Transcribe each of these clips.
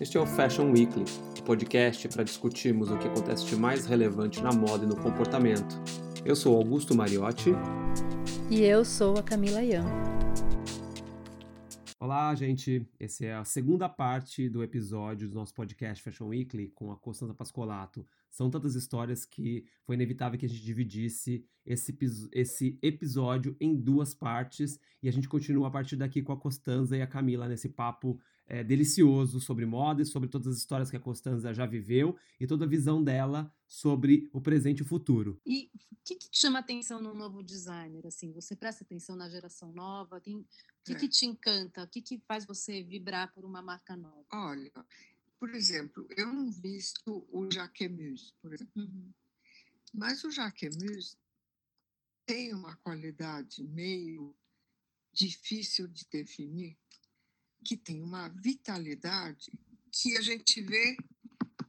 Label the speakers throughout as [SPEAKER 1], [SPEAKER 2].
[SPEAKER 1] Este é o Fashion Weekly, o um podcast para discutirmos o que acontece de mais relevante na moda e no comportamento. Eu sou Augusto Mariotti.
[SPEAKER 2] E eu sou a Camila Ian.
[SPEAKER 1] Olá, gente. Essa é a segunda parte do episódio do nosso podcast Fashion Weekly com a Costanza Pascolato. São tantas histórias que foi inevitável que a gente dividisse esse, esse episódio em duas partes e a gente continua a partir daqui com a Costanza e a Camila nesse papo é, delicioso sobre moda e sobre todas as histórias que a Costanza já viveu e toda a visão dela sobre o presente e o futuro.
[SPEAKER 2] E o que, que, te chama atenção no novo designer? Assim, você presta atenção na geração nova? Tem, o que, é. que te encanta? O que, que faz você vibrar por uma marca nova?
[SPEAKER 3] Olha, por exemplo, eu não visto o Jacquemus, por exemplo. Uhum. Mas o Jacquemus tem uma qualidade meio difícil de definir, que tem uma vitalidade que a gente vê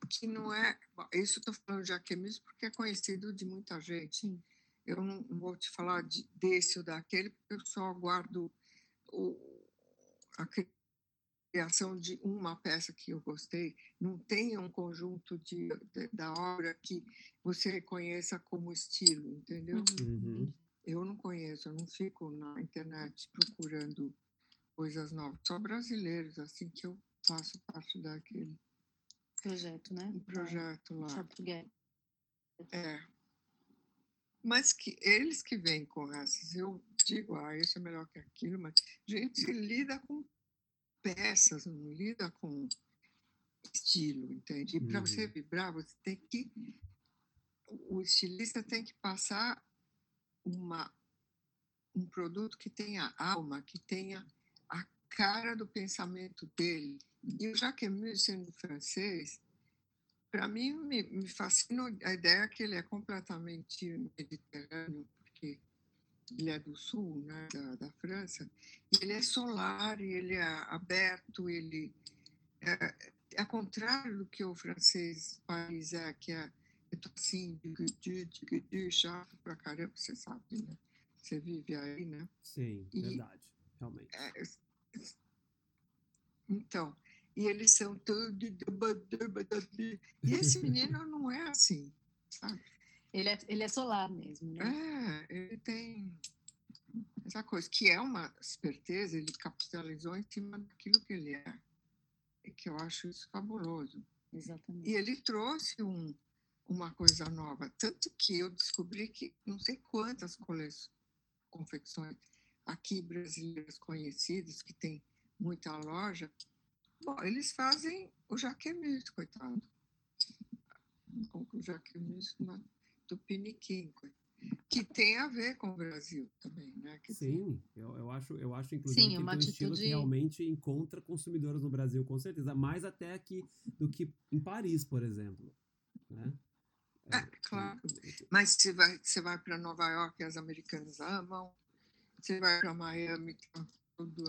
[SPEAKER 3] que não é. Bom, isso estou falando de Jacquemus porque é conhecido de muita gente. Sim. Eu não, não, vou te falar de, desse ou daquele, porque eu só guardo o, a criação de uma peça que eu gostei, não tem um conjunto de, de da obra que você reconheça como estilo, entendeu? Uhum. Eu não conheço, eu não fico na internet procurando coisas novas. Só brasileiros, assim que eu faço parte daquele
[SPEAKER 2] projeto, né? Um
[SPEAKER 3] projeto lá. É. Mas que eles que vêm com essas, eu digo, ah, isso é melhor que aquilo, mas a gente lida com peças, não lida com estilo, entende? E para uhum. você vibrar, você tem que. O estilista tem que passar uma, um produto que tenha alma, que tenha cara do pensamento dele. E o Jacques sendo francês, para mim me, me fascina a ideia que ele é completamente mediterrâneo, porque ele é do sul, né, da, da França, e ele é solar, ele é aberto, ele é, é contrário do que o francês país é, que é, é assim, de chato pra caramba, você sabe, né? Você vive aí, né?
[SPEAKER 1] Sim, e, verdade, realmente. É,
[SPEAKER 3] então, e eles são todos... E esse menino não é assim, sabe?
[SPEAKER 2] Ele é, ele é solar mesmo,
[SPEAKER 3] né? É, ele tem essa coisa, que é uma esperteza, ele capitalizou em cima daquilo que ele é. E que eu acho isso fabuloso.
[SPEAKER 2] Exatamente.
[SPEAKER 3] E ele trouxe um, uma coisa nova. Tanto que eu descobri que não sei quantas coleções, confecções aqui brasileiras conhecidas, que tem muita loja, bom, eles fazem o jaquemis, coitado. O jaquemis do Piniquim, que tem a ver com o Brasil também, né? Que
[SPEAKER 1] Sim, eu, eu, acho, eu acho inclusive Sim, que uma um estilo que realmente encontra consumidores no Brasil, com certeza, mais até aqui do que em Paris, por exemplo, né?
[SPEAKER 3] É, é claro. Mas você vai, você vai para Nova York, as americanas amam. Você vai para Miami, tá tudo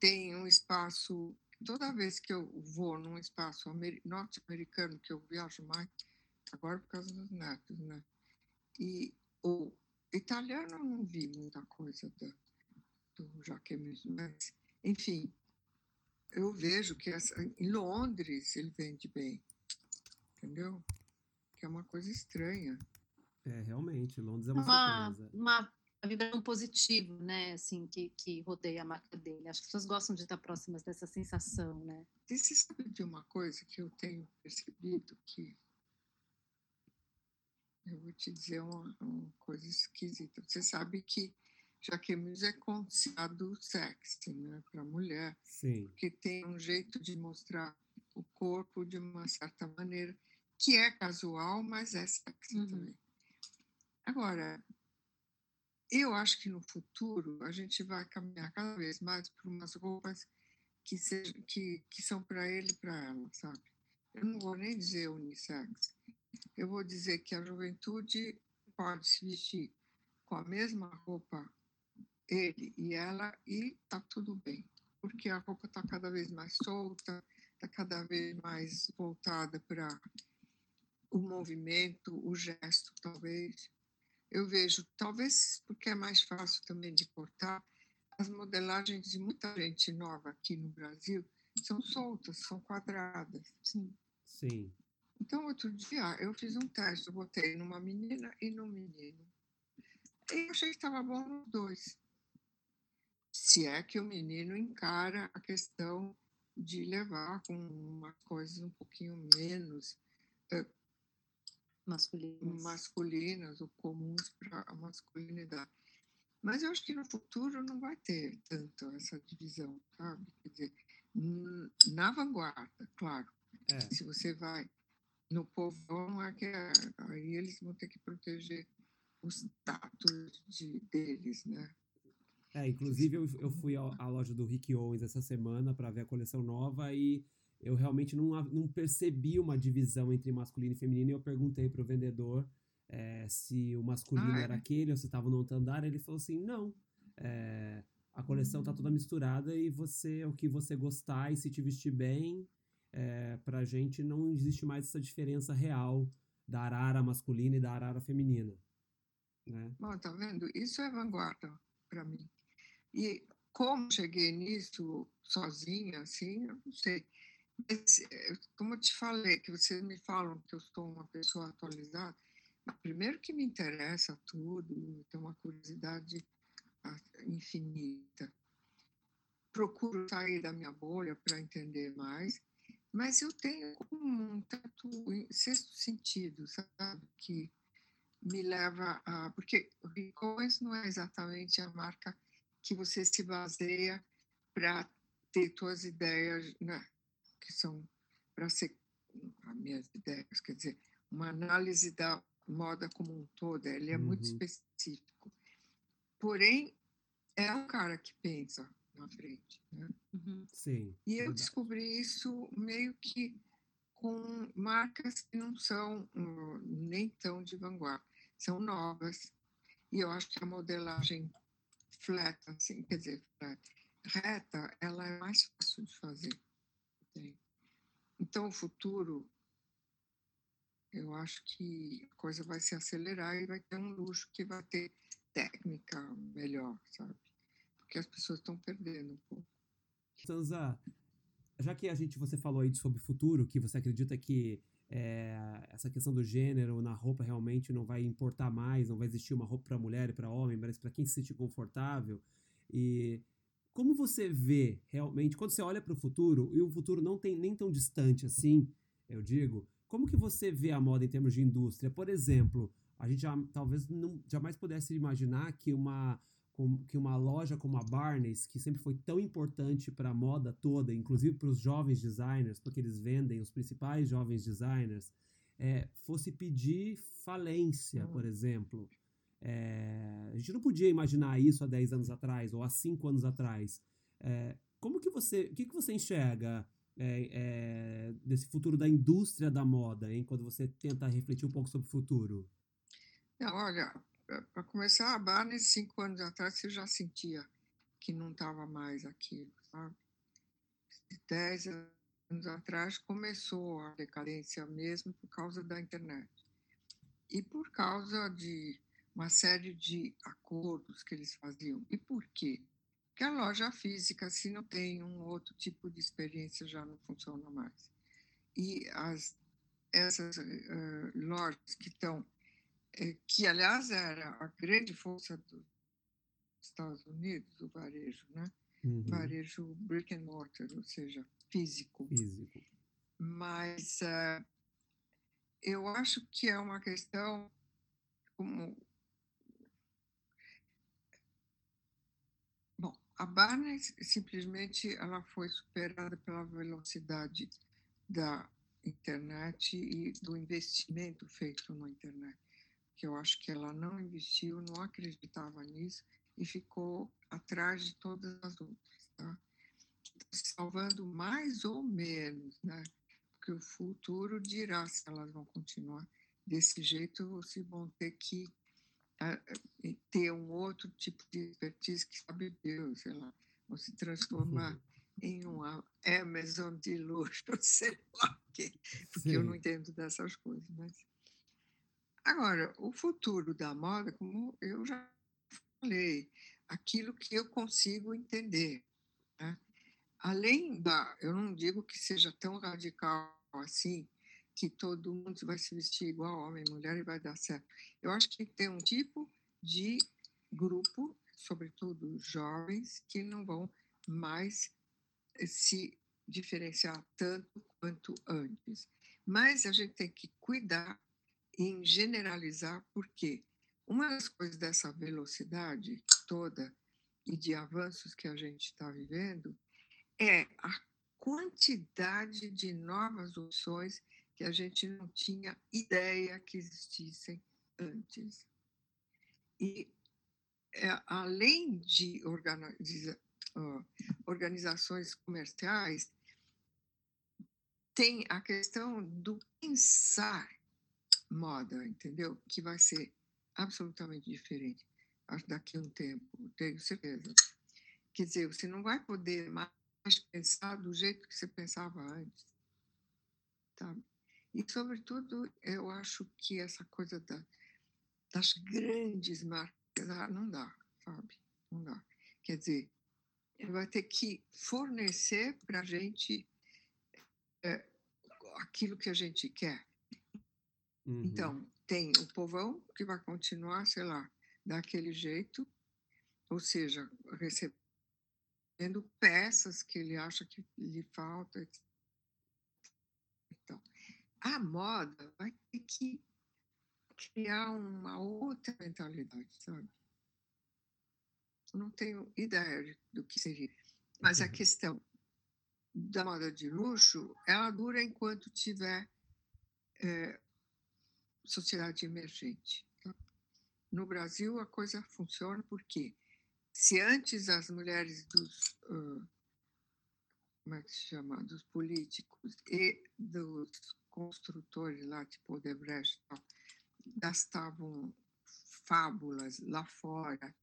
[SPEAKER 3] tem um espaço. Toda vez que eu vou num espaço norte-americano, que eu viajo mais, agora por causa dos netos, né? E o italiano eu não vi muita coisa do, do Jacques mas, enfim, eu vejo que essa, em Londres ele vende bem, entendeu? Que é uma coisa estranha.
[SPEAKER 1] É, realmente, Londres é uma, uma surpresa.
[SPEAKER 2] Uma vibração positiva, né, assim, que, que rodeia a marca dele. As pessoas gostam de estar próximas dessa sensação, né?
[SPEAKER 3] E você sabe de uma coisa que eu tenho percebido que eu vou te dizer uma, uma coisa esquisita. Você sabe que Jaquemus é considerado sexy, né, para mulher,
[SPEAKER 1] Sim.
[SPEAKER 3] porque tem um jeito de mostrar o corpo de uma certa maneira que é casual, mas é sexy uhum. também. Agora, eu acho que no futuro a gente vai caminhar cada vez mais por umas roupas que, que, que são para ele e para ela, sabe? Eu não vou nem dizer unissex, eu vou dizer que a juventude pode se vestir com a mesma roupa, ele e ela, e tá tudo bem, porque a roupa está cada vez mais solta, está cada vez mais voltada para o movimento, o gesto, talvez. Eu vejo, talvez porque é mais fácil também de cortar, as modelagens de muita gente nova aqui no Brasil são soltas, são quadradas.
[SPEAKER 2] Sim.
[SPEAKER 1] Sim.
[SPEAKER 3] Então, outro dia, eu fiz um teste, eu botei numa menina e num menino. E eu achei que estava bom nos dois. Se é que o menino encara a questão de levar com umas coisas um pouquinho menos
[SPEAKER 2] masculinas.
[SPEAKER 3] masculinas ou comuns para a masculinidade. Mas eu acho que no futuro não vai ter tanto essa divisão, sabe? Quer dizer, na vanguarda, claro. É. Se você vai no povão, é que é, aí eles vão ter que proteger o status de, deles, né?
[SPEAKER 1] É, inclusive eu, eu fui à loja do Rick Owens essa semana para ver a coleção nova e eu realmente não, não percebi uma divisão entre masculino e feminino. E eu perguntei para o vendedor é, se o masculino ah, é? era aquele ou se estava no outro andar. Ele falou assim: não, é, a coleção está toda misturada e você, o que você gostar e se te vestir bem, é, para a gente não existe mais essa diferença real da arara masculina e da arara feminina. Né?
[SPEAKER 3] Bom, tá vendo? Isso é vanguarda para mim. E como cheguei nisso sozinha, assim, eu não sei. Mas, eh, como eu te falei, que vocês me falam que eu sou uma pessoa atualizada, primeiro que me interessa tudo, tenho uma curiosidade ah, infinita. Procuro sair da minha bolha para entender mais, mas eu tenho um tanto sexto sentido, sabe? Que me leva a. Porque o Ricoins não é exatamente a marca que você se baseia para ter suas ideias, né, que são para ser as minhas ideias, quer dizer, uma análise da moda como um todo, ele é uhum. muito específico. Porém, é um cara que pensa na frente. Né?
[SPEAKER 1] Uhum. Sim.
[SPEAKER 3] E eu descobri isso meio que com marcas que não são uh, nem tão de vanguarda, são novas. E eu acho que a modelagem flat, assim, quer dizer, flat, reta, ela é mais fácil de fazer. Então, o futuro, eu acho que a coisa vai se acelerar e vai ter um luxo que vai ter técnica melhor, sabe? Porque as pessoas estão perdendo um pouco.
[SPEAKER 1] Sanza, já que a gente, você falou aí sobre futuro, que você acredita que é, essa questão do gênero na roupa realmente não vai importar mais, não vai existir uma roupa para mulher e para homem, mas para quem se sente confortável. E como você vê realmente, quando você olha para o futuro, e o futuro não tem nem tão distante assim, eu digo, como que você vê a moda em termos de indústria? Por exemplo, a gente já, talvez não, jamais pudesse imaginar que uma que uma loja como a Barnes, que sempre foi tão importante para a moda toda, inclusive para os jovens designers, porque eles vendem os principais jovens designers, é, fosse pedir falência, por exemplo. É, a gente não podia imaginar isso há 10 anos atrás ou há 5 anos atrás. É, como que você, o que, que você enxerga é, é, desse futuro da indústria da moda, hein, quando você tenta refletir um pouco sobre o futuro?
[SPEAKER 3] Não, olha, para começar, a Barnes, cinco anos atrás, você já sentia que não estava mais aquilo, sabe? Dez anos atrás começou a decadência mesmo por causa da internet. E por causa de uma série de acordos que eles faziam. E por quê? Porque a loja física, se não tem um outro tipo de experiência, já não funciona mais. E as, essas uh, lojas que estão é, que aliás era a grande força dos Estados Unidos, o varejo, né? Uhum. Varejo brick and mortar, ou seja, físico.
[SPEAKER 1] Físico.
[SPEAKER 3] Mas uh, eu acho que é uma questão como Bom, a Barnes simplesmente ela foi superada pela velocidade da internet e do investimento feito na internet que eu acho que ela não investiu, não acreditava nisso e ficou atrás de todas as outras, tá? salvando mais ou menos, né? Porque o futuro dirá se elas vão continuar desse jeito ou se vão ter que ter um outro tipo de expertise que sabe Deus, sei lá, ou se transformar uhum. em uma Amazon de luxo, sei lá o quê, porque Sim. eu não entendo dessas coisas, mas Agora, o futuro da moda, como eu já falei, aquilo que eu consigo entender. Né? além da, eu não digo que seja tão radical assim, que todo mundo vai se vestir igual homem e mulher e vai dar certo. Eu acho que tem um tipo de grupo, sobretudo jovens, que não vão mais eh, se diferenciar tanto quanto antes. Mas a gente tem que cuidar em generalizar, porque uma das coisas dessa velocidade toda e de avanços que a gente está vivendo é a quantidade de novas opções que a gente não tinha ideia que existissem antes. E é, além de uh, organizações comerciais, tem a questão do pensar moda, entendeu? Que vai ser absolutamente diferente daqui a um tempo, tenho certeza. Quer dizer, você não vai poder mais pensar do jeito que você pensava antes. Tá? E, sobretudo, eu acho que essa coisa da, das grandes marcas, ah, não dá, sabe? Não dá. Quer dizer, ele vai ter que fornecer para a gente é, aquilo que a gente quer. Uhum. Então, tem o povão que vai continuar, sei lá, daquele jeito, ou seja, recebendo peças que ele acha que lhe falta. Então, a moda vai ter que criar uma outra mentalidade, sabe? não tenho ideia do que seria. Mas a uhum. questão da moda de luxo, ela dura enquanto tiver é, sociedade emergente. Tá? No Brasil, a coisa funciona porque se antes as mulheres dos uh, como é que se chama dos políticos e dos construtores lá tipo Odebrecht gastavam fábulas lá fora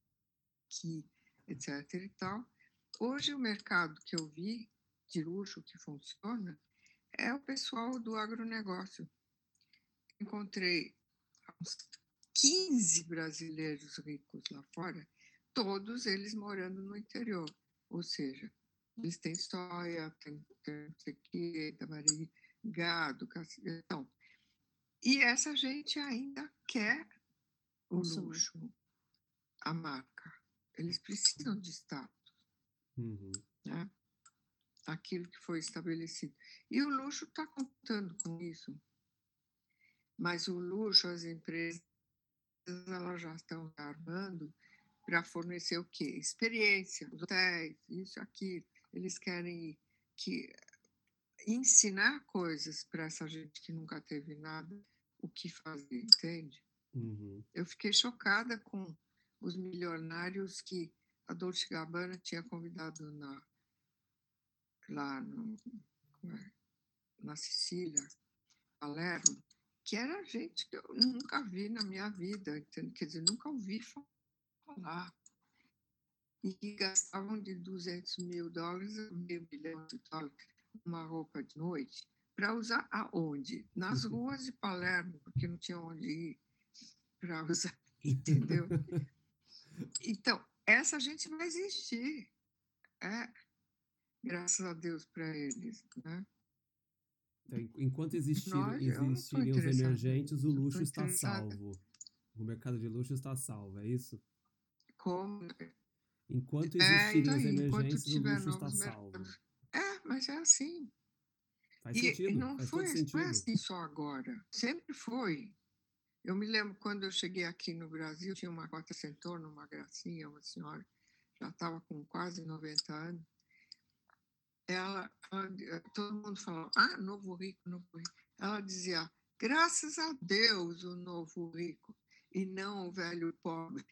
[SPEAKER 3] aqui etc e tal. Hoje o mercado que eu vi de luxo que funciona é o pessoal do agronegócio. Encontrei uns 15 brasileiros ricos lá fora, todos eles morando no interior. Ou seja, eles têm soia, têm, têm tamari, gado, então. E essa gente ainda quer o luxo, a marca. Eles precisam de status. Uhum. Né? Aquilo que foi estabelecido. E o luxo está contando com isso. Mas o luxo, as empresas, elas já estão armando para fornecer o quê? Experiência, hotéis, isso, aquilo. Eles querem que ensinar coisas para essa gente que nunca teve nada, o que fazer, entende? Uhum. Eu fiquei chocada com os milionários que a Dolce Gabbana tinha convidado na, lá no, é, na Sicília, Palermo, que era gente que eu nunca vi na minha vida, entende? quer dizer, nunca ouvi falar. E que gastavam de 200 mil dólares a meio milhão de dólares uma roupa de noite para usar aonde? Nas uhum. ruas de Palermo, porque não tinha onde ir para usar, entendeu? Então, essa gente vai existir. É, graças a Deus para eles, né?
[SPEAKER 1] Então, enquanto existir, existirem os emergentes, o luxo está salvo. O mercado de luxo está salvo, é isso?
[SPEAKER 3] Como?
[SPEAKER 1] Enquanto é, existirem é, os emergentes, o luxo está salvo.
[SPEAKER 3] É, mas é assim.
[SPEAKER 1] Faz e, sentido.
[SPEAKER 3] não,
[SPEAKER 1] faz
[SPEAKER 3] foi,
[SPEAKER 1] sentido.
[SPEAKER 3] não é assim só agora. Sempre foi. Eu me lembro quando eu cheguei aqui no Brasil, tinha uma quarta centona, uma gracinha, uma senhora, já estava com quase 90 anos ela, ela, todo mundo falava, ah, novo rico, novo rico. Ela dizia, graças a Deus o novo rico, e não o velho pobre.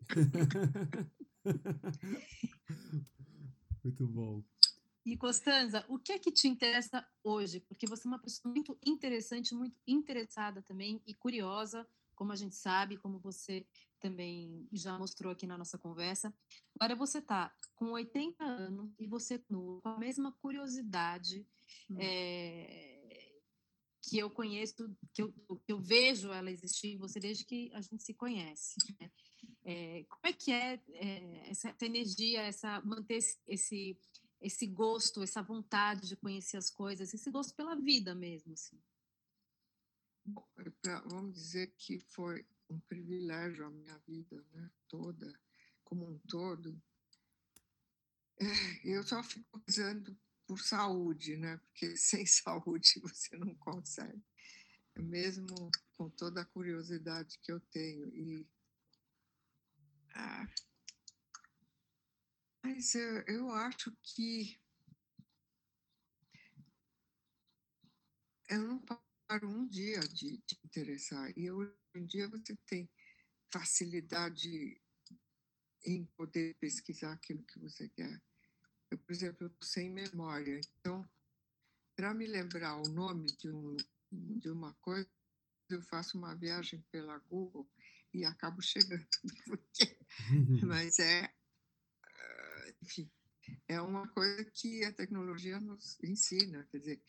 [SPEAKER 1] Muito bom.
[SPEAKER 2] E Costanza, o que é que te interessa hoje? Porque você é uma pessoa muito interessante, muito interessada também e curiosa, como a gente sabe, como você também já mostrou aqui na nossa conversa. Agora você está com 80 anos e você com a mesma curiosidade hum. é, que eu conheço, que eu, que eu, vejo ela existir em você desde que a gente se conhece. Né? É, como é que é, é essa, essa, energia, essa manter esse, esse esse gosto, essa vontade de conhecer as coisas, esse gosto pela vida mesmo, assim?
[SPEAKER 3] Vamos dizer que foi um privilégio a minha vida né, toda, como um todo. É, eu só fico usando por saúde, né? Porque sem saúde você não consegue. Mesmo com toda a curiosidade que eu tenho. E, ah, mas eu, eu acho que eu não paro um dia de te interessar. E hoje em dia você tem facilidade em poder pesquisar aquilo que você quer. Eu, por exemplo, estou sem memória. Então, para me lembrar o nome de, um, de uma coisa, eu faço uma viagem pela Google e acabo chegando. Porque, mas é, enfim, é uma coisa que a tecnologia nos ensina. Quer dizer,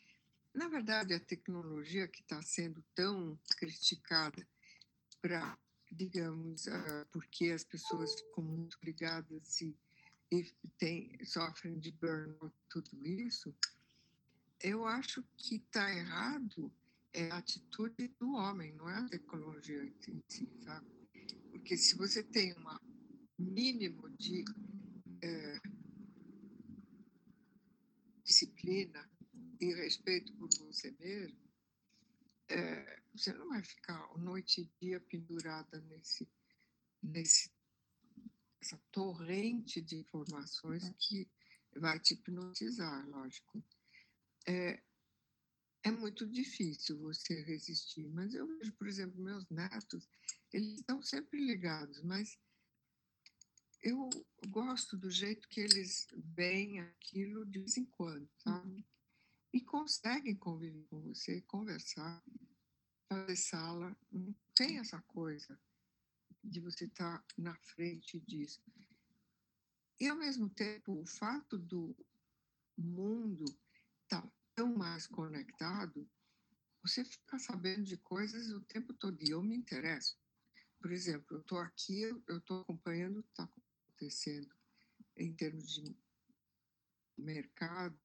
[SPEAKER 3] na verdade, a tecnologia que está sendo tão criticada para, digamos, uh, porque as pessoas ficam muito ligadas e, e tem, sofrem de burnout, tudo isso, eu acho que está errado é a atitude do homem, não é a tecnologia em si, sabe? Porque se você tem um mínimo de é, disciplina e respeito por você mesmo, é, você não vai ficar noite e dia pendurada nesse, nesse essa torrente de informações é. que vai te hipnotizar, lógico. É, é muito difícil você resistir, mas eu vejo, por exemplo, meus netos, eles estão sempre ligados, mas eu gosto do jeito que eles veem aquilo de vez em quando, sabe? E conseguem conviver com você, conversar, fazer sala. Não tem essa coisa de você estar tá na frente disso. E, ao mesmo tempo, o fato do mundo estar tá tão mais conectado, você fica sabendo de coisas o tempo todo. E eu me interesso. Por exemplo, eu estou aqui, eu estou acompanhando está acontecendo em termos de mercado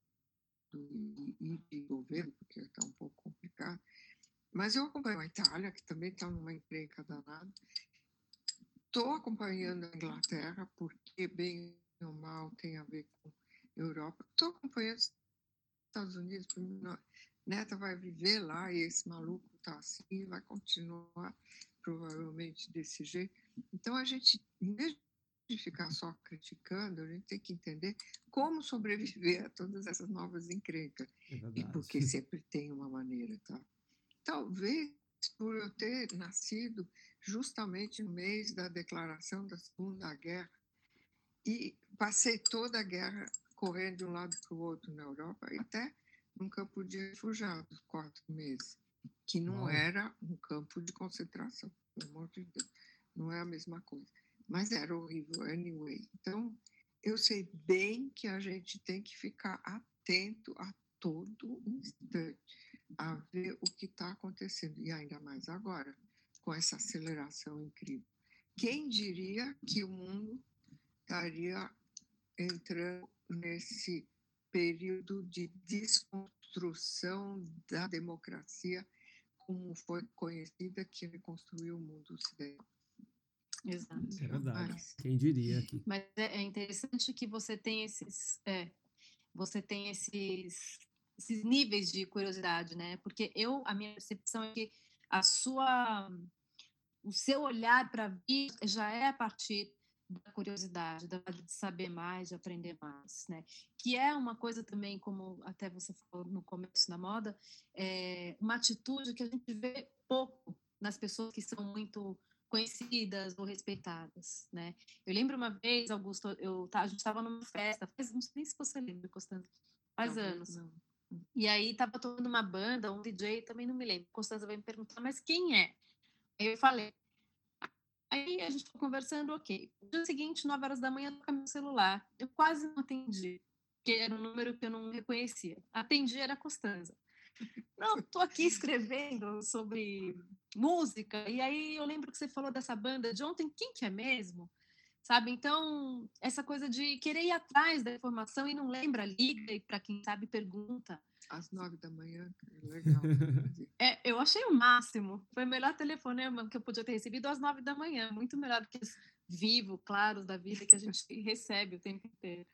[SPEAKER 3] e de governo, porque está um pouco complicado. Mas eu acompanho a Itália, que também está numa encrenca danada. Estou acompanhando a Inglaterra, porque bem ou mal tem a ver com Europa. Estou acompanhando os Estados Unidos, porque minha neta vai viver lá e esse maluco está assim, vai continuar provavelmente desse jeito. Então a gente, em de ficar só criticando, a gente tem que entender como sobreviver a todas essas novas encrencas. É e porque sempre tem uma maneira, tá? Talvez por eu ter nascido justamente no mês da declaração da Segunda Guerra e passei toda a guerra correndo de um lado para o outro na Europa e até num campo de refugiados, quatro meses, que não era um campo de concentração, pelo amor de Deus, não é a mesma coisa mas era horrível anyway. Então, eu sei bem que a gente tem que ficar atento a todo instante, a ver o que está acontecendo, e ainda mais agora, com essa aceleração incrível. Quem diria que o mundo estaria entrando nesse período de desconstrução da democracia, como foi conhecida, que reconstruiu o mundo ocidental?
[SPEAKER 2] Exato.
[SPEAKER 1] É verdade. Mas, Quem diria aqui.
[SPEAKER 2] Mas é, é interessante que você tem esses, é, você tem esses, esses níveis de curiosidade, né? Porque eu, a minha percepção é que a sua, o seu olhar para a vida já é a partir da curiosidade, da de saber mais, de aprender mais, né? Que é uma coisa também, como até você falou no começo da moda, é uma atitude que a gente vê pouco nas pessoas que são muito conhecidas ou respeitadas, né? Eu lembro uma vez, Augusto, eu a gente estava numa festa, faz, não sei se você lembra, Constança, faz não, anos. Não. E aí tava tocando uma banda, um DJ, também não me lembro. Constança veio me perguntar, mas quem é? Aí eu falei. Aí a gente ficou conversando, ok. No dia seguinte, 9 horas da manhã, toca meu celular. Eu quase não atendi, porque era um número que eu não reconhecia. Atendi, era Costanza. Não, estou aqui escrevendo sobre música, e aí eu lembro que você falou dessa banda de ontem, quem que é mesmo? sabe? Então, essa coisa de querer ir atrás da informação e não lembra, liga e para quem sabe pergunta.
[SPEAKER 3] Às nove da manhã, legal.
[SPEAKER 2] é, eu achei o máximo. Foi o melhor telefonema que eu podia ter recebido às nove da manhã. Muito melhor do que os vivo, claros da vida que a gente recebe o tempo inteiro.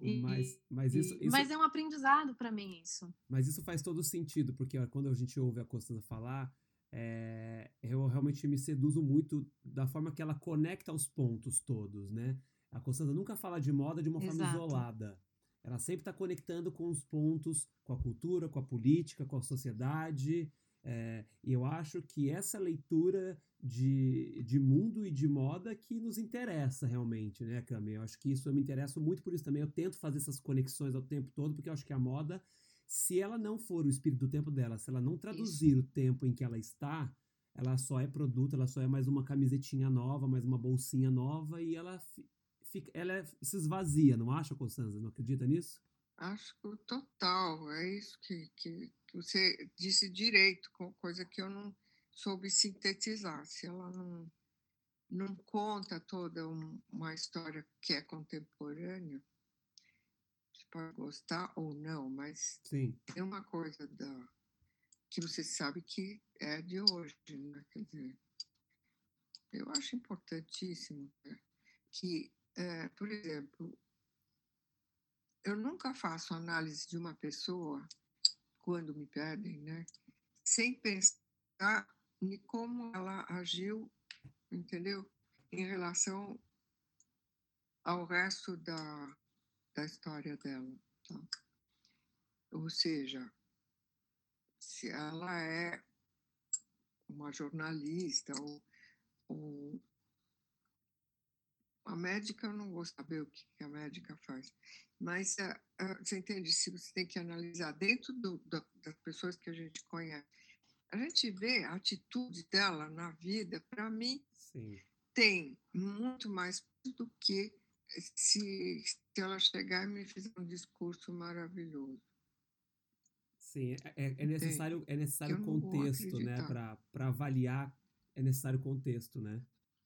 [SPEAKER 1] E, mas, mas, isso, isso,
[SPEAKER 2] mas é um aprendizado para mim isso.
[SPEAKER 1] Mas isso faz todo sentido, porque ó, quando a gente ouve a Costanza falar, é, eu realmente me seduzo muito da forma que ela conecta os pontos todos, né? A Costanza nunca fala de moda de uma Exato. forma isolada. Ela sempre está conectando com os pontos, com a cultura, com a política, com a sociedade. É, e eu acho que essa leitura de, de mundo e de moda que nos interessa realmente, né, Cami? Eu acho que isso eu me interesso muito por isso também. Eu tento fazer essas conexões ao tempo todo, porque eu acho que a moda, se ela não for o espírito do tempo dela, se ela não traduzir isso. o tempo em que ela está, ela só é produto, ela só é mais uma camisetinha nova, mais uma bolsinha nova e ela fica, ela se esvazia, não acha, Constanza? Não acredita nisso?
[SPEAKER 3] Acho que total, é isso que, que, você disse direito, coisa que eu não soube sintetizar. Se ela não, não conta toda um, uma história que é contemporânea, pode gostar ou não, mas
[SPEAKER 1] Sim.
[SPEAKER 3] tem uma coisa da, que você sabe que é de hoje, né? Quer dizer, eu acho importantíssimo né? que, é, por exemplo, eu nunca faço análise de uma pessoa quando me pedem, né? Sem pensar e como ela agiu, entendeu? Em relação ao resto da, da história dela. Tá? Ou seja, se ela é uma jornalista ou, ou a médica, eu não vou saber o que a médica faz, mas uh, uh, você entende? Se você tem que analisar dentro do, do, das pessoas que a gente conhece, a gente vê a atitude dela na vida, para mim,
[SPEAKER 1] Sim.
[SPEAKER 3] tem muito mais do que se, se ela chegar e me fizer um discurso maravilhoso.
[SPEAKER 1] Sim, é, é, necessário, é necessário contexto, né? Para avaliar, é necessário contexto, né?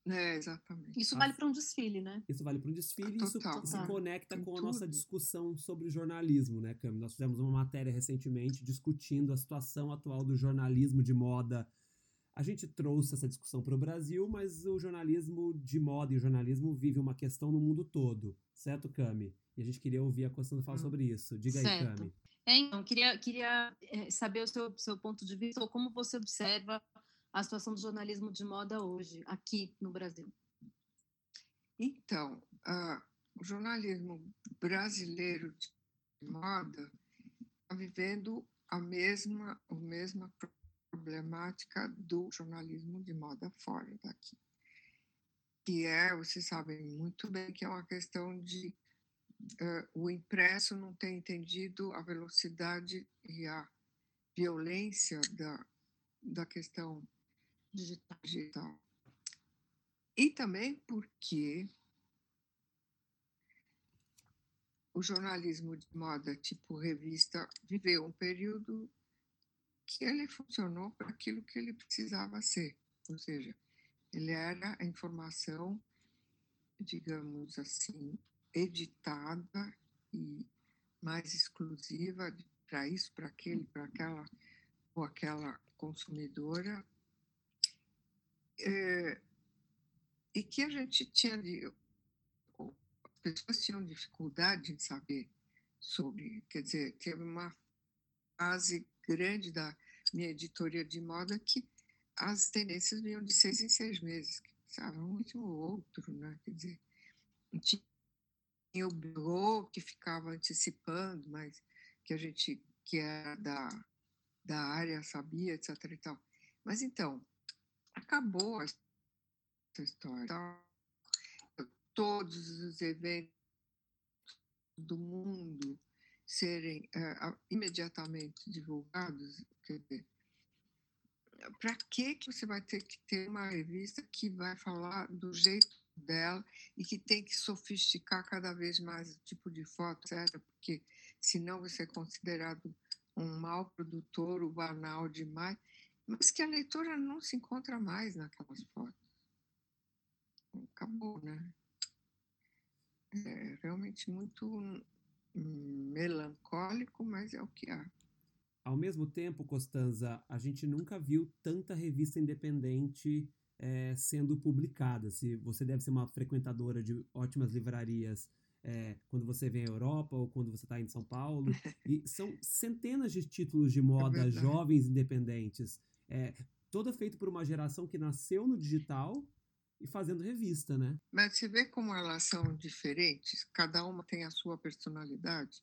[SPEAKER 3] É, exatamente.
[SPEAKER 2] Isso vale para um desfile, né?
[SPEAKER 1] Isso vale para um desfile e isso se conecta com a nossa discussão sobre jornalismo, né, Cami? Nós fizemos uma matéria recentemente discutindo a situação atual do jornalismo de moda. A gente trouxe essa discussão para o Brasil, mas o jornalismo de moda e o jornalismo vive uma questão no mundo todo, certo, Cami? E a gente queria ouvir a Constância falar hum. sobre isso. Diga certo. aí, Cami.
[SPEAKER 2] É, então, queria, queria eh, saber o seu, seu ponto de vista, ou como você observa a situação do jornalismo de moda hoje, aqui no Brasil?
[SPEAKER 3] Então, uh, o jornalismo brasileiro de moda está vivendo a mesma, a mesma problemática do jornalismo de moda fora daqui. Que é, vocês sabem muito bem que é uma questão de uh, o impresso não ter entendido a velocidade e a violência da, da questão digital. E também porque o jornalismo de moda, tipo revista, viveu um período que ele funcionou para aquilo que ele precisava ser. Ou seja, ele era a informação, digamos assim, editada e mais exclusiva para isso, para aquele, para aquela ou aquela consumidora é, e que a gente tinha de. As pessoas tinham dificuldade em saber sobre. Quer dizer, teve uma fase grande da minha editoria de moda que as tendências vinham de seis em seis meses, sabe? Um último outro, né? Quer dizer, tinha o bureau que ficava antecipando, mas que a gente, que era da, da área, sabia, etc. E tal. Mas então, acabou essa história. Então, todos os eventos do mundo serem uh, imediatamente divulgados, quer dizer, para que que você vai ter que ter uma revista que vai falar do jeito dela e que tem que sofisticar cada vez mais o tipo de foto, etc. Porque senão você é considerado um mau produtor, o banal demais mas que a leitura não se encontra mais naquelas fotos. Acabou, né? realmente muito melancólico, mas é o que há.
[SPEAKER 1] Ao mesmo tempo, Costanza, a gente nunca viu tanta revista independente é, sendo publicada. Se você deve ser uma frequentadora de ótimas livrarias é, quando você vem à Europa ou quando você está em São Paulo. E são centenas de títulos de moda é jovens independentes. É, toda feito por uma geração que nasceu no digital e fazendo revista, né?
[SPEAKER 3] Mas você vê como elas são diferentes, cada uma tem a sua personalidade.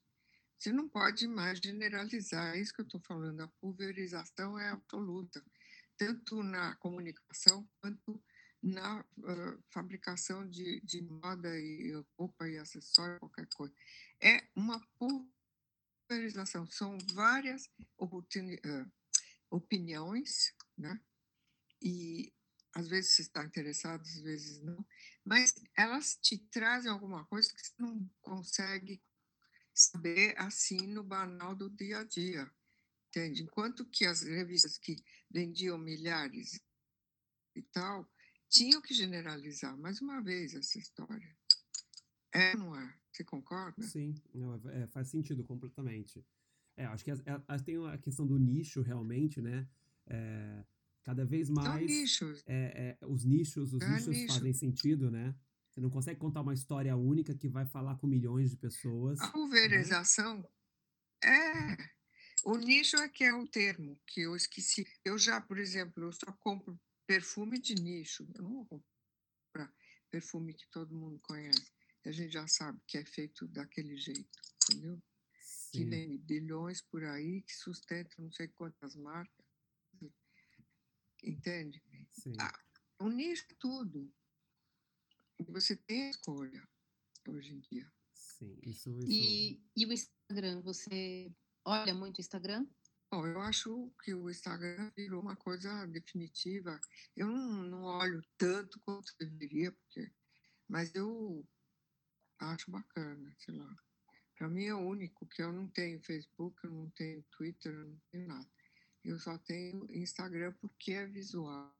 [SPEAKER 3] Você não pode mais generalizar, é isso que eu estou falando, a pulverização é absoluta, tanto na comunicação quanto na uh, fabricação de, de moda e roupa e acessório, qualquer coisa. É uma pulverização, são várias uh, opiniões, né? E às vezes você está interessado, às vezes não, mas elas te trazem alguma coisa que você não consegue saber assim no banal do dia a dia, entende? Enquanto que as revistas que vendiam milhares e tal, tinham que generalizar mais uma vez essa história. É, não é? Você concorda?
[SPEAKER 1] Sim, é, é faz sentido completamente. É, acho que tem a questão do nicho realmente, né? É, Cada vez mais.
[SPEAKER 3] nichos.
[SPEAKER 1] É, é, os nichos, os é nichos nicho. fazem sentido, né? Você não consegue contar uma história única que vai falar com milhões de pessoas.
[SPEAKER 3] A pulverização né? é. O nicho é que é o termo que eu esqueci. Eu já, por exemplo, eu só compro perfume de nicho. Eu não vou comprar perfume que todo mundo conhece. A gente já sabe que é feito daquele jeito, entendeu? Sim. Que vem bilhões por aí, que sustenta não sei quantas marcas entende? Ah, unir tudo. Você tem escolha hoje em dia.
[SPEAKER 1] Sim, isso, isso...
[SPEAKER 2] E, e o Instagram, você olha muito o Instagram?
[SPEAKER 3] Bom, eu acho que o Instagram virou uma coisa definitiva. Eu não, não olho tanto quanto deveria, porque, mas eu acho bacana, sei lá. Para mim é o único, que eu não tenho Facebook, eu não tenho Twitter, eu não tenho nada. Eu só tenho Instagram porque é visual.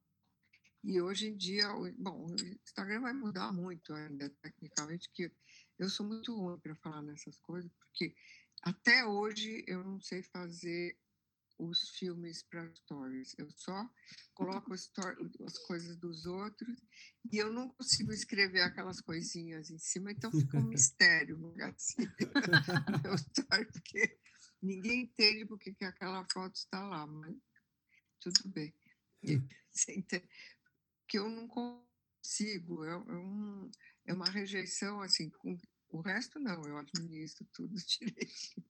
[SPEAKER 3] E hoje em dia, bom, o Instagram vai mudar muito ainda, tecnicamente, que eu sou muito ruim para falar nessas coisas, porque até hoje eu não sei fazer os filmes para stories. Eu só coloco as, as, coisas dos outros e eu não consigo escrever aquelas coisinhas em cima, então fica um mistério no gatinho. meu story, porque Ninguém entende porque que aquela foto está lá, mas tudo bem. Que eu não consigo, é, é, um, é uma rejeição assim. Com, o resto não, eu administro tudo direitinho,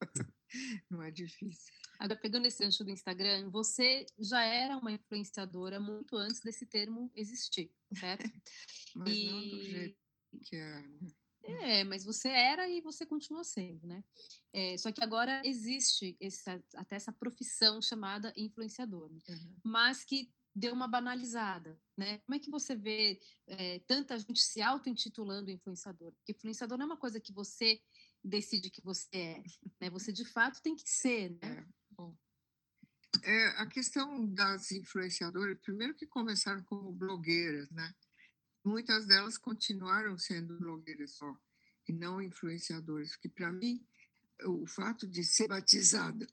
[SPEAKER 3] não é difícil.
[SPEAKER 2] Agora, pegando esse ancho do Instagram, você já era uma influenciadora muito antes desse termo existir, certo?
[SPEAKER 3] Mas e... não do jeito que é.
[SPEAKER 2] É, mas você era e você continua sendo, né? É, só que agora existe essa, até essa profissão chamada influenciador, né? uhum. mas que deu uma banalizada, né? Como é que você vê é, tanta gente se auto-intitulando influenciador? Porque influenciador não é uma coisa que você decide que você é, né? Você de fato tem que ser, né?
[SPEAKER 3] É, bom. É, a questão das influenciadoras, primeiro que começaram como blogueiras, né? muitas delas continuaram sendo blogueiras só e não influenciadoras, porque para mim o fato de ser batizada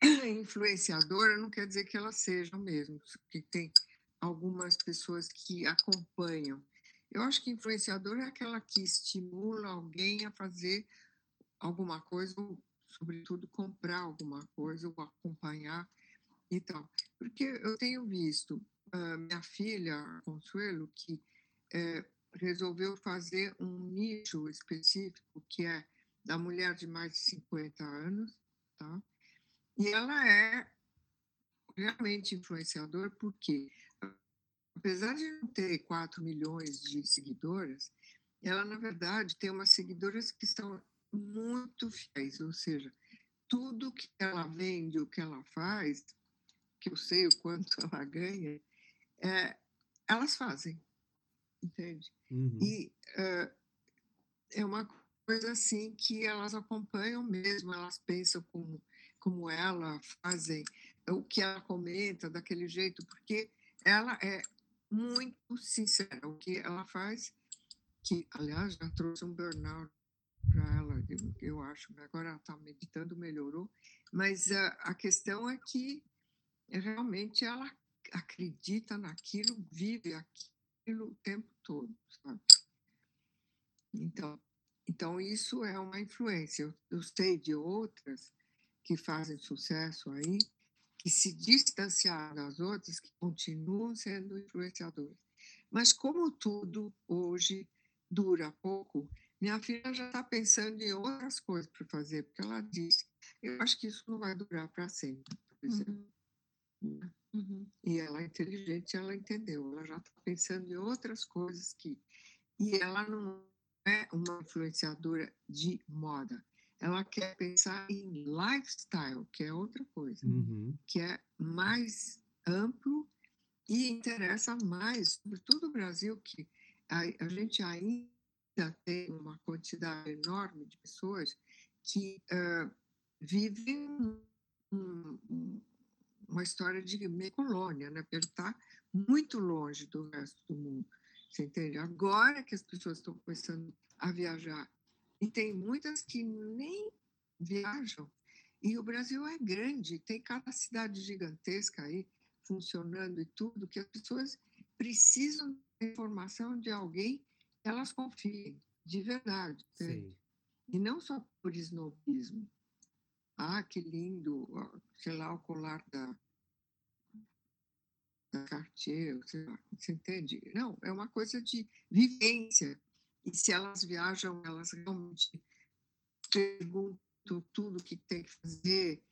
[SPEAKER 3] influenciadora não quer dizer que elas sejam mesmo, porque tem algumas pessoas que acompanham. Eu acho que influenciadora é aquela que estimula alguém a fazer alguma coisa, ou, sobretudo comprar alguma coisa, ou acompanhar e tal. Porque eu tenho visto uh, minha filha, Consuelo, que é, resolveu fazer um nicho específico, que é da mulher de mais de 50 anos, tá? E ela é realmente influenciadora, porque, apesar de não ter 4 milhões de seguidoras, ela, na verdade, tem umas seguidoras que são muito fiéis, ou seja, tudo que ela vende, o que ela faz, que eu sei o quanto ela ganha, é, elas fazem entende? Uhum. E uh, é uma coisa assim que elas acompanham mesmo, elas pensam como, como ela, fazem o que ela comenta daquele jeito, porque ela é muito sincera. O que ela faz, que aliás já trouxe um burnout para eu, acho. Agora ela está meditando, melhorou. Mas a, a questão é que realmente ela acredita naquilo, vive aquilo o tempo todo, sabe? Então, então isso é uma influência. Eu, eu sei de outras que fazem sucesso aí, que se distanciaram das outras, que continuam sendo influenciadoras. Mas como tudo hoje dura pouco, minha filha já está pensando em outras coisas para fazer, porque ela disse, eu acho que isso não vai durar para sempre. Uhum. Uhum. E ela é inteligente, ela entendeu, ela já está pensando em outras coisas que. E ela não é uma influenciadora de moda, ela quer pensar em lifestyle, que é outra coisa, uhum. que é mais amplo e interessa mais, sobretudo o Brasil, que a, a gente ainda tem uma quantidade enorme de pessoas que uh, vivem um, um, uma história de meio colônia, né? Porque está muito longe do resto do mundo. Você entende? Agora que as pessoas estão começando a viajar, e tem muitas que nem viajam. E o Brasil é grande, tem cada cidade gigantesca aí funcionando e tudo, que as pessoas precisam de informação de alguém elas confiem, de verdade. E não só por esnobismo. Ah, que lindo, sei lá, o colar da, da Cartier, você entende? Não, é uma coisa de vivência. E se elas viajam, elas realmente perguntam tudo o que tem que fazer,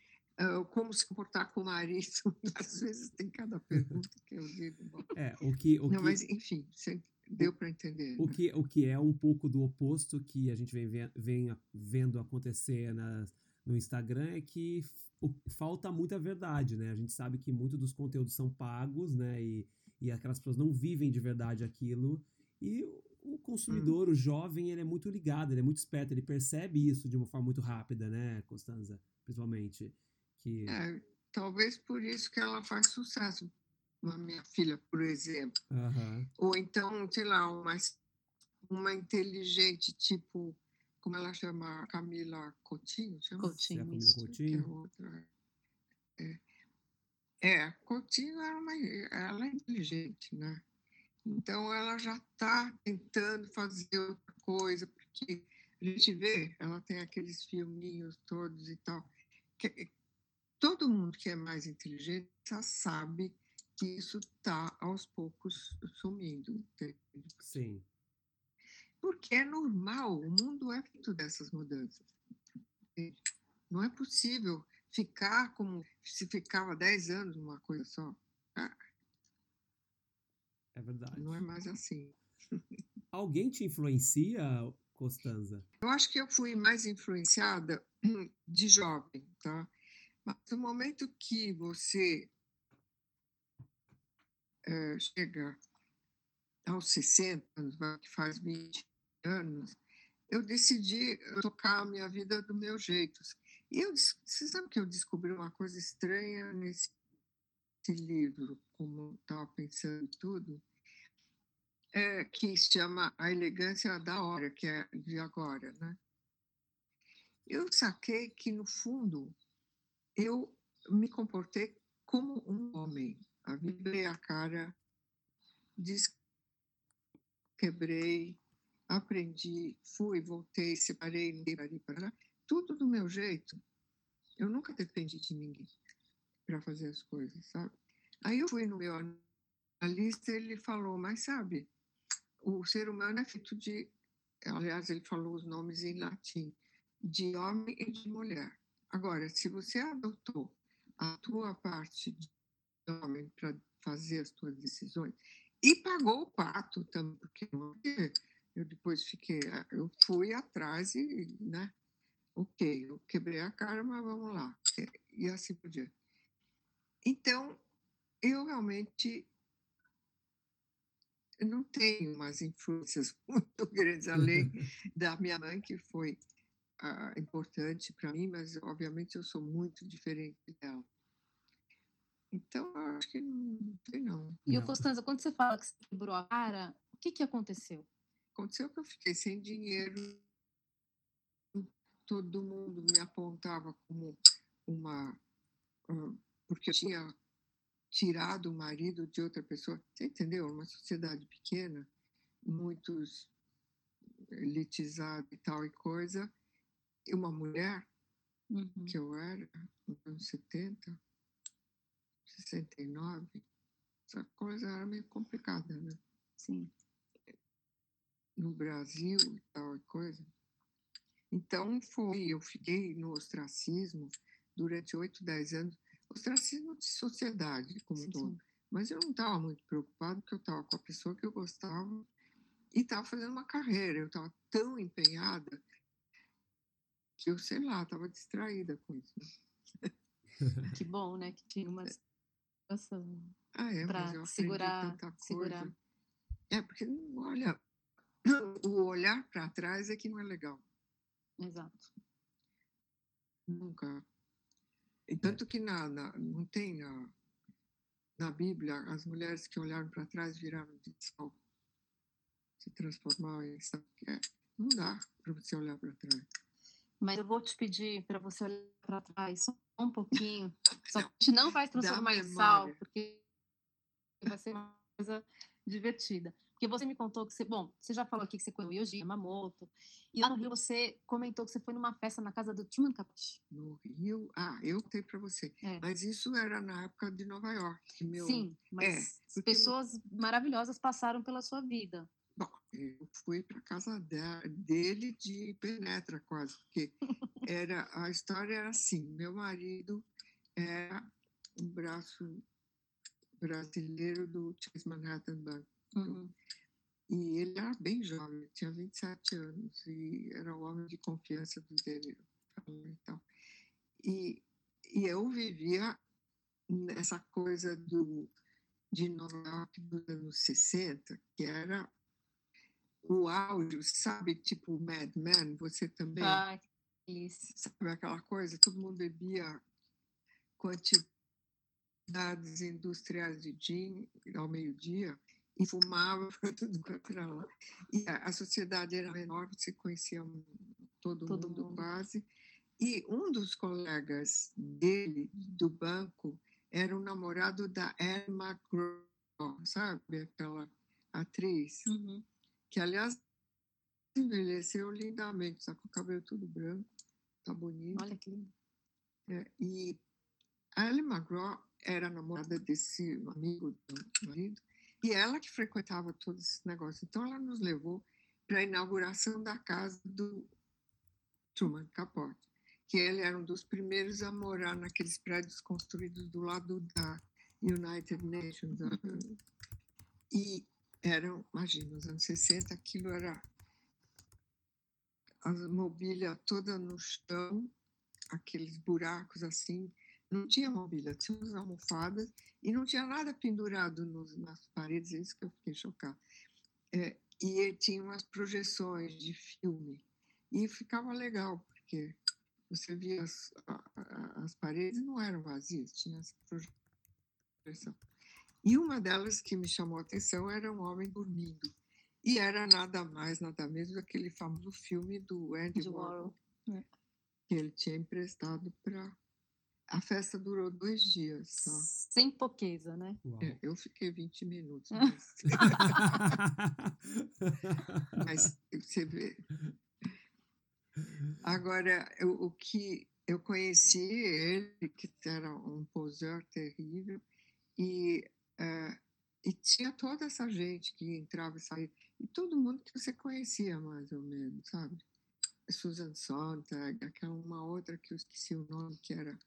[SPEAKER 3] uh, como se comportar com o marido. Às vezes tem cada pergunta que eu digo.
[SPEAKER 1] É, o que, o
[SPEAKER 3] Não,
[SPEAKER 1] que...
[SPEAKER 3] mas enfim, deu para entender.
[SPEAKER 1] O, né? que, o que é um pouco do oposto que a gente vem, vem vendo acontecer nas, no Instagram é que falta muita verdade, né? A gente sabe que muitos dos conteúdos são pagos, né? E, e aquelas pessoas não vivem de verdade aquilo. E o consumidor, hum. o jovem, ele é muito ligado, ele é muito esperto, ele percebe isso de uma forma muito rápida, né, Constanza? Principalmente. Que...
[SPEAKER 3] É, talvez por isso que ela faz sucesso. A minha filha, por exemplo.
[SPEAKER 1] Uhum.
[SPEAKER 3] Ou então, sei lá, uma, uma inteligente, tipo, como ela chama? Camila Coutinho? Chama?
[SPEAKER 2] Coutinho, é
[SPEAKER 1] Camila Coutinho.
[SPEAKER 3] É, outra. É. é, Coutinho era uma, ela é inteligente, né? Então, ela já está tentando fazer outra coisa, porque a gente vê, ela tem aqueles filminhos todos e tal. Que, todo mundo que é mais inteligente já sabe que isso está aos poucos sumindo. Entende?
[SPEAKER 1] Sim.
[SPEAKER 3] Porque é normal, o mundo é feito dessas mudanças. Não é possível ficar como se ficava 10 anos numa coisa só. Ah,
[SPEAKER 1] é verdade.
[SPEAKER 3] Não é mais assim.
[SPEAKER 1] Alguém te influencia, Costanza?
[SPEAKER 3] Eu acho que eu fui mais influenciada de jovem, tá? Mas no momento que você é, chega aos 60 anos, que faz 20 anos, eu decidi tocar a minha vida do meu jeito. E eu, você sabe que eu descobri uma coisa estranha nesse esse livro, como estava pensando tudo, é, que se chama A Elegância da Hora, que é de agora, né? Eu saquei que, no fundo, eu me comportei como um homem. A vibrei a cara, quebrei, aprendi, fui, voltei, separei, ninguém para tudo do meu jeito. Eu nunca dependi de ninguém para fazer as coisas, sabe? Aí eu fui no meu analista e ele falou, mas sabe, o ser humano é feito de, aliás, ele falou os nomes em latim, de homem e de mulher. Agora, se você adotou a tua parte fazer as tuas decisões e pagou o pato também, porque eu depois fiquei, eu fui atrás e, né, ok, eu quebrei a cara, mas vamos lá, e assim por diante. Então, eu realmente não tenho umas influências muito grandes, além da minha mãe, que foi uh, importante para mim, mas obviamente eu sou muito diferente dela. Então, eu acho que não tem, não.
[SPEAKER 2] E, o Costanza, quando você fala que você quebrou a cara, o que, que aconteceu?
[SPEAKER 3] Aconteceu que eu fiquei sem dinheiro todo mundo me apontava como uma. porque eu tinha tirado o marido de outra pessoa. Você entendeu? Uma sociedade pequena, muitos elitizada e tal e coisa. E uma mulher, uhum. que eu era, nos anos 70, 69, essa coisa era meio complicada, né?
[SPEAKER 2] Sim.
[SPEAKER 3] No Brasil e tal e coisa. Então, foi, eu fiquei no ostracismo durante oito, dez anos, ostracismo de sociedade como todo. Mas eu não estava muito preocupado, porque eu estava com a pessoa que eu gostava e estava fazendo uma carreira. Eu estava tão empenhada que eu, sei lá, estava distraída com isso.
[SPEAKER 2] Que bom, né? Que tinha uma situação
[SPEAKER 3] ah, é, para
[SPEAKER 2] segurar, segurar.
[SPEAKER 3] É, porque, olha, o olhar para trás é que não é legal.
[SPEAKER 2] Exato.
[SPEAKER 3] Nunca. E tanto que na, na, não tem na, na Bíblia as mulheres que olharam para trás viraram de sol, se transformaram em é, Não dá para você olhar para trás.
[SPEAKER 2] Mas eu vou te pedir para você olhar para trás só um pouquinho. Só que a gente não vai transformar em sal, porque vai ser uma coisa divertida. Porque você me contou que você, bom, você já falou aqui que você conheceu o Yoji Yamamoto, e lá no Rio você comentou que você foi numa festa na casa do Truman Capote.
[SPEAKER 3] No Rio? Ah, eu contei para você. É. Mas isso era na época de Nova York. Meu...
[SPEAKER 2] Sim, mas é, pessoas maravilhosas passaram pela sua vida.
[SPEAKER 3] Bom, eu fui para casa dele de penetra quase, porque era a história era assim: meu marido era um braço brasileiro do Chase Manhattan Bank. Uhum. E ele era bem jovem, tinha 27 anos e era o homem de confiança do dele. Então, e, e eu vivia nessa coisa do, de Nova York dos anos 60, que era o áudio, sabe, tipo Mad Men, você também.
[SPEAKER 2] Ah, isso.
[SPEAKER 3] Sabe aquela coisa? Todo mundo bebia quantidades industriais de gin ao meio-dia e fumava para tudo quanto era lá. E a, a, sociedade era menor, você conhecia todo, todo mundo, mundo quase. E um dos colegas dele, do banco, era o namorado da Emma McGraw, sabe? Aquela atriz.
[SPEAKER 2] Uhum
[SPEAKER 3] que aliás envelheceu lindamente, está com o cabelo tudo branco, tá bonito.
[SPEAKER 2] Olha que lindo.
[SPEAKER 3] É, e a Ellie McGraw era namorada desse amigo do marido, e ela que frequentava todos esses negócios. Então ela nos levou para a inauguração da casa do Truman Capote, que ele era um dos primeiros a morar naqueles prédios construídos do lado da United Nations. Uhum. E eram, imagina, nos anos 60, aquilo era a mobília toda no chão, aqueles buracos assim. Não tinha mobília, tinha umas almofadas e não tinha nada pendurado nos, nas paredes, é isso que eu fiquei chocada. É, e tinha umas projeções de filme. E ficava legal, porque você via as, as paredes não eram vazias, tinha essa projeção. E uma delas que me chamou a atenção era um homem dormindo. E era nada mais, nada menos aquele famoso filme do Andy Warhol, é. que ele tinha emprestado para. A festa durou dois dias. Tá?
[SPEAKER 2] Sem poqueza, né?
[SPEAKER 3] É, eu fiquei 20 minutos. Mas, mas você vê. Agora, eu, o que eu conheci ele, que era um poseur terrível, e é, e tinha toda essa gente que entrava e saía, e todo mundo que você conhecia mais ou menos, sabe? Susan Sontag, aquela uma outra que eu esqueci o nome, que era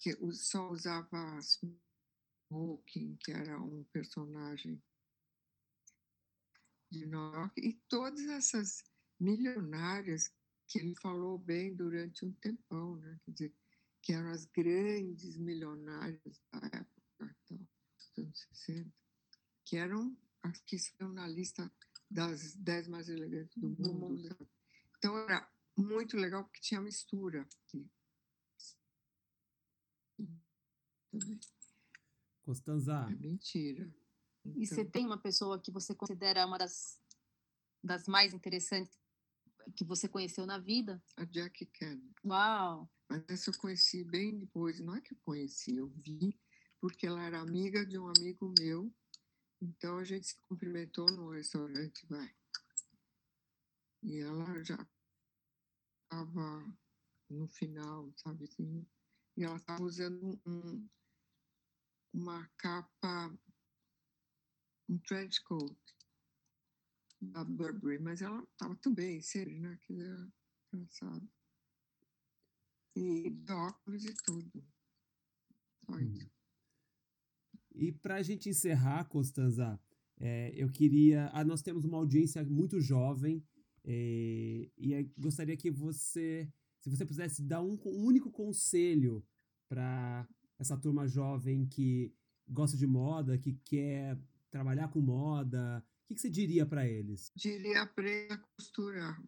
[SPEAKER 3] que só usava smoking, que era um personagem de Nova York, e todas essas milionárias que ele falou bem durante um tempão, né? Quer dizer, que eram as grandes milionárias da época. Então anos 60, que eram as que estão na lista das 10 mais elegantes do mundo. mundo. Então era muito legal porque tinha mistura aqui.
[SPEAKER 1] Costanza.
[SPEAKER 3] É mentira.
[SPEAKER 2] Então... E você então tem uma pessoa que você considera uma das, das mais interessantes que você conheceu na vida?
[SPEAKER 3] A Jackie Kennedy.
[SPEAKER 2] Uau!
[SPEAKER 3] Mas essa eu conheci bem depois. Não é que eu conheci, eu vi, porque ela era amiga de um amigo meu. Então a gente se cumprimentou no restaurante, vai. E ela já estava no final, sabe assim? E ela estava usando um, uma capa, um trench coat da Burberry, mas ela estava também, sério, né? Que era engraçado. E de óculos e tudo. Só
[SPEAKER 1] Hum.
[SPEAKER 3] isso.
[SPEAKER 1] E para a gente encerrar, Costanza, é, eu queria. Ah, nós temos uma audiência muito jovem é, e gostaria que você, se você pudesse dar um, um único conselho para essa turma jovem que gosta de moda, que quer trabalhar com moda, o que, que você diria para eles?
[SPEAKER 3] Diria aprenda a costurar.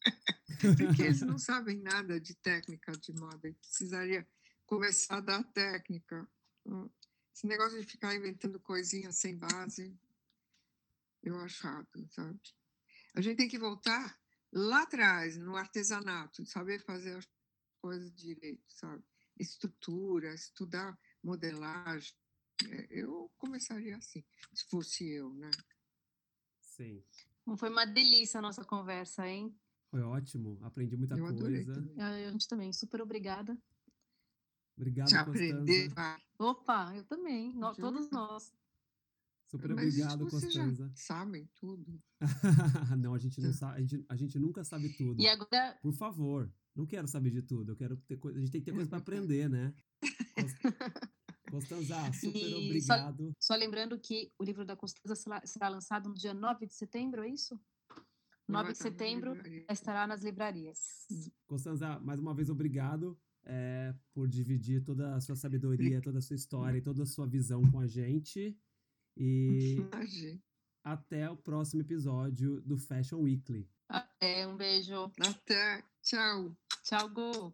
[SPEAKER 3] Porque eles não sabem nada de técnica de moda. Precisaria começar a dar técnica. Esse negócio de ficar inventando coisinhas sem base, eu acho chato, sabe? A gente tem que voltar lá atrás, no artesanato, saber fazer as coisas direito, sabe? Estrutura, estudar modelagem. É, Eu começaria assim, se fosse eu, né?
[SPEAKER 1] Sim.
[SPEAKER 2] Foi uma delícia a nossa conversa, hein?
[SPEAKER 1] Foi ótimo, aprendi muita
[SPEAKER 3] Eu adorei
[SPEAKER 1] coisa.
[SPEAKER 3] também.
[SPEAKER 2] A gente também, super obrigada.
[SPEAKER 1] Obrigado,
[SPEAKER 3] Se aprender, vai.
[SPEAKER 2] Opa, eu também, todos nós.
[SPEAKER 1] Super
[SPEAKER 3] Mas isso
[SPEAKER 1] obrigado,
[SPEAKER 3] já
[SPEAKER 1] Costanza.
[SPEAKER 3] sabem tudo.
[SPEAKER 1] não, a gente não sabe, a gente, a gente nunca sabe tudo.
[SPEAKER 2] E agora,
[SPEAKER 1] Por favor, não quero saber de tudo. Eu quero ter coisa. A gente tem que ter coisa para aprender, né? Costanza, super
[SPEAKER 2] E só-
[SPEAKER 1] obrigado.
[SPEAKER 2] só lembrando que o livro da Costanza será, lançado no dia 9 de setembro, é isso?
[SPEAKER 3] Não
[SPEAKER 2] 9
[SPEAKER 3] vai
[SPEAKER 2] de setembro
[SPEAKER 3] livraria.
[SPEAKER 2] estará nas livrarias.
[SPEAKER 1] Costanza, mais uma vez obrigado é, por dividir toda a sua sabedoria, toda a sua história e toda a sua visão com a gente. E até o próximo episódio do Fashion Weekly.
[SPEAKER 2] Até, um beijo.
[SPEAKER 3] Até. Tchau.
[SPEAKER 2] Tchau, Gu.